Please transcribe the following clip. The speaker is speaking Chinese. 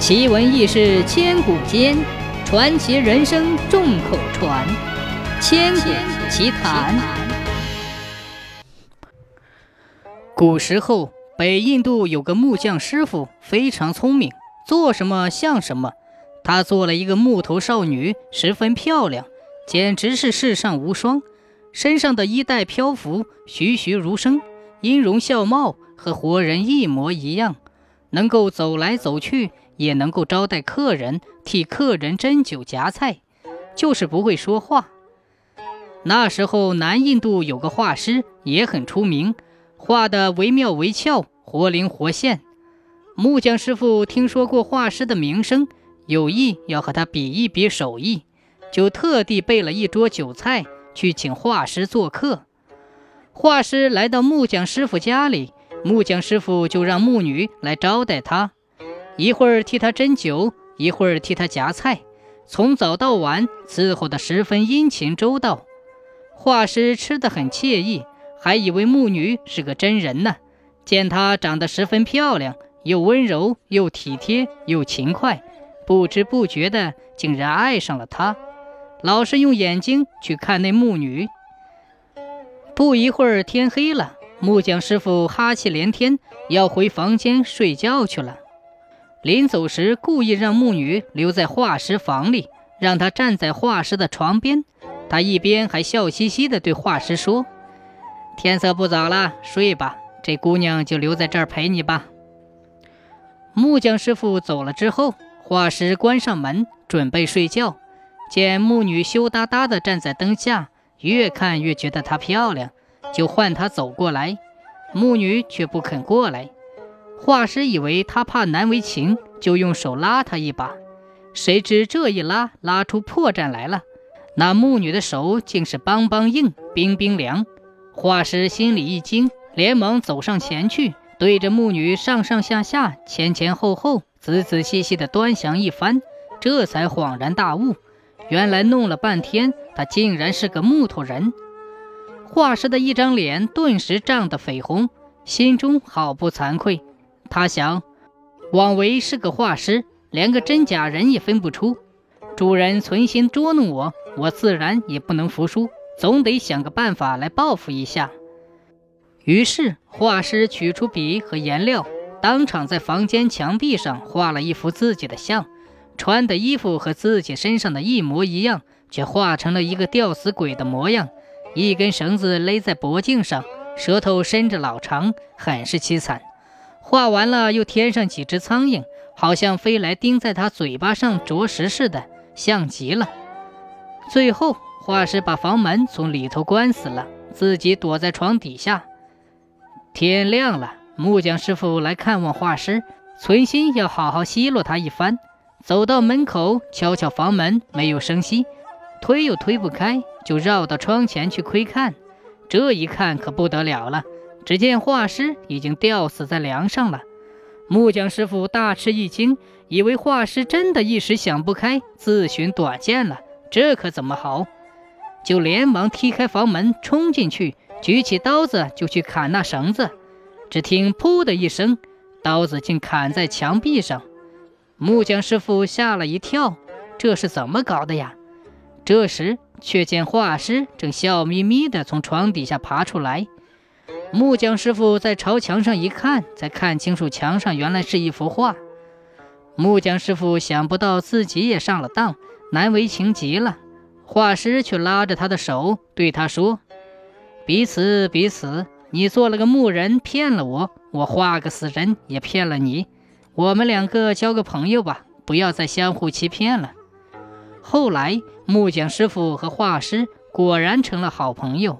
奇闻异事千古间，传奇人生众口传。千古奇谈。古时候，北印度有个木匠师傅，非常聪明，做什么像什么。他做了一个木头少女，十分漂亮，简直是世上无双。身上的衣带漂浮，栩栩如生，音容笑貌和活人一模一样，能够走来走去。也能够招待客人，替客人斟酒夹菜，就是不会说话。那时候，南印度有个画师也很出名，画的惟妙惟肖，活灵活现。木匠师傅听说过画师的名声，有意要和他比一比手艺，就特地备了一桌酒菜去请画师做客。画师来到木匠师傅家里，木匠师傅就让木女来招待他。一会儿替他斟酒，一会儿替他夹菜，从早到晚伺候得十分殷勤周到。画师吃得很惬意，还以为木女是个真人呢。见她长得十分漂亮，又温柔又体贴又勤快，不知不觉的竟然爱上了她，老是用眼睛去看那木女。不一会儿天黑了，木匠师傅哈气连天，要回房间睡觉去了。临走时，故意让木女留在画师房里，让她站在画师的床边。他一边还笑嘻嘻地对画师说：“天色不早了，睡吧，这姑娘就留在这儿陪你吧。”木匠师傅走了之后，画师关上门准备睡觉，见木女羞答答地站在灯下，越看越觉得她漂亮，就唤她走过来。木女却不肯过来。画师以为他怕难为情，就用手拉他一把，谁知这一拉，拉出破绽来了。那木女的手竟是梆梆硬，冰冰凉。画师心里一惊，连忙走上前去，对着木女上上下下、前前后后、仔仔细细地端详一番，这才恍然大悟，原来弄了半天，她竟然是个木头人。画师的一张脸顿时涨得绯红，心中好不惭愧。他想，枉为是个画师，连个真假人也分不出。主人存心捉弄我，我自然也不能服输，总得想个办法来报复一下。于是，画师取出笔和颜料，当场在房间墙壁上画了一幅自己的像，穿的衣服和自己身上的一模一样，却画成了一个吊死鬼的模样，一根绳子勒在脖颈上，舌头伸着老长，很是凄惨。画完了，又添上几只苍蝇，好像飞来钉在他嘴巴上啄食似的，像极了。最后，画师把房门从里头关死了，自己躲在床底下。天亮了，木匠师傅来看望画师，存心要好好奚落他一番。走到门口，敲敲房门，没有声息，推又推不开，就绕到窗前去窥看。这一看可不得了了。只见画师已经吊死在梁上了，木匠师傅大吃一惊，以为画师真的一时想不开，自寻短见了。这可怎么好？就连忙踢开房门，冲进去，举起刀子就去砍那绳子。只听“噗”的一声，刀子竟砍在墙壁上。木匠师傅吓了一跳，这是怎么搞的呀？这时却见画师正笑眯眯地从床底下爬出来。木匠师傅在朝墙上一看，才看清楚墙上原来是一幅画。木匠师傅想不到自己也上了当，难为情极了。画师却拉着他的手，对他说：“彼此彼此，你做了个木人骗了我，我画个死人也骗了你。我们两个交个朋友吧，不要再相互欺骗了。”后来，木匠师傅和画师果然成了好朋友。